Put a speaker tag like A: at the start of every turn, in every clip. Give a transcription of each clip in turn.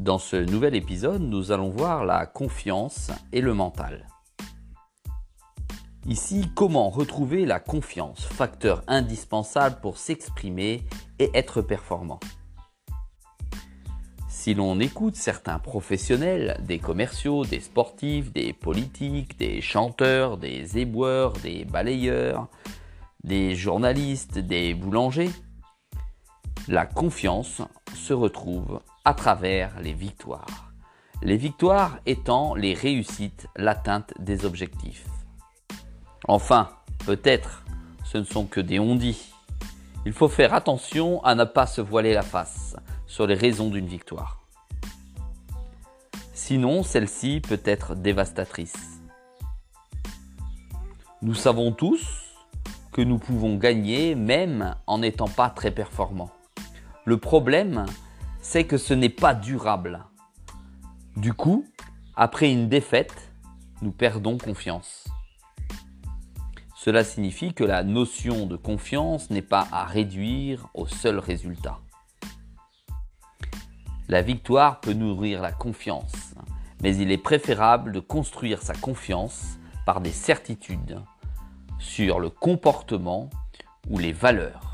A: Dans ce nouvel épisode, nous allons voir la confiance et le mental. Ici, comment retrouver la confiance, facteur indispensable pour s'exprimer et être performant. Si l'on écoute certains professionnels, des commerciaux, des sportifs, des politiques, des chanteurs, des éboueurs, des balayeurs, des journalistes, des boulangers, la confiance se retrouve à travers les victoires. Les victoires étant les réussites, l'atteinte des objectifs. Enfin, peut-être, ce ne sont que des ondits. Il faut faire attention à ne pas se voiler la face sur les raisons d'une victoire. Sinon, celle-ci peut être dévastatrice. Nous savons tous que nous pouvons gagner même en n'étant pas très performants. Le problème, c'est que ce n'est pas durable. Du coup, après une défaite, nous perdons confiance. Cela signifie que la notion de confiance n'est pas à réduire au seul résultat. La victoire peut nourrir la confiance, mais il est préférable de construire sa confiance par des certitudes sur le comportement ou les valeurs.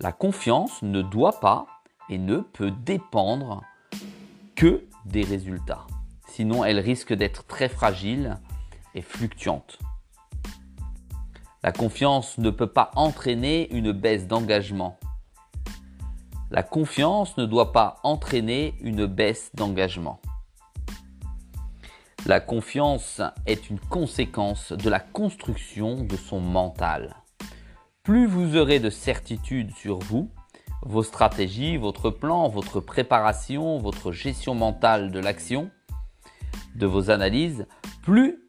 A: La confiance ne doit pas et ne peut dépendre que des résultats. Sinon, elle risque d'être très fragile et fluctuante. La confiance ne peut pas entraîner une baisse d'engagement. La confiance ne doit pas entraîner une baisse d'engagement. La confiance est une conséquence de la construction de son mental. Plus vous aurez de certitude sur vous, vos stratégies, votre plan, votre préparation, votre gestion mentale de l'action, de vos analyses, plus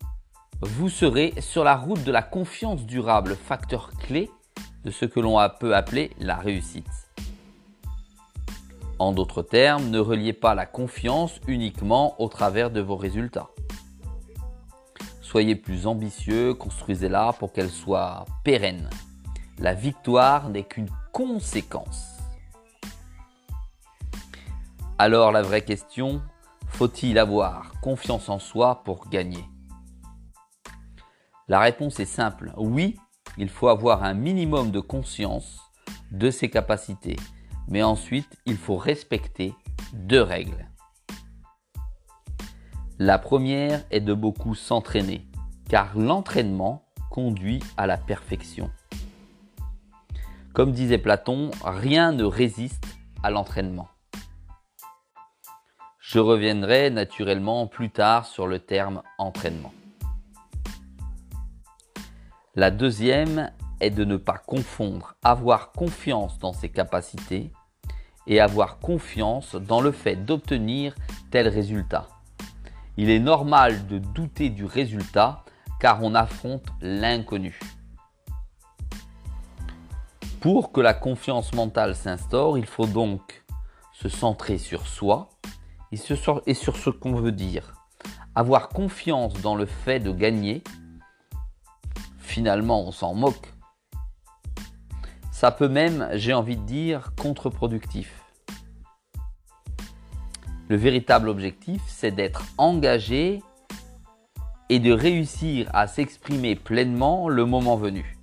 A: vous serez sur la route de la confiance durable, facteur clé de ce que l'on peut appeler la réussite. En d'autres termes, ne reliez pas la confiance uniquement au travers de vos résultats. Soyez plus ambitieux, construisez-la pour qu'elle soit pérenne. La victoire n'est qu'une conséquence. Alors la vraie question, faut-il avoir confiance en soi pour gagner? La réponse est simple, oui, il faut avoir un minimum de conscience de ses capacités, mais ensuite il faut respecter deux règles. La première est de beaucoup s'entraîner, car l'entraînement conduit à la perfection. Comme disait Platon, rien ne résiste à l'entraînement. Je reviendrai naturellement plus tard sur le terme entraînement. La deuxième est de ne pas confondre avoir confiance dans ses capacités et avoir confiance dans le fait d'obtenir tel résultat. Il est normal de douter du résultat car on affronte l'inconnu. Pour que la confiance mentale s'instaure, il faut donc se centrer sur soi, et sur, ce qu'on veut dire. Avoir confiance dans le fait de gagner, finalement on s'en moque. Ça peut même, j'ai envie de dire, contre-productif. Le véritable objectif, c'est d'être engagé et de réussir à s'exprimer pleinement le moment venu.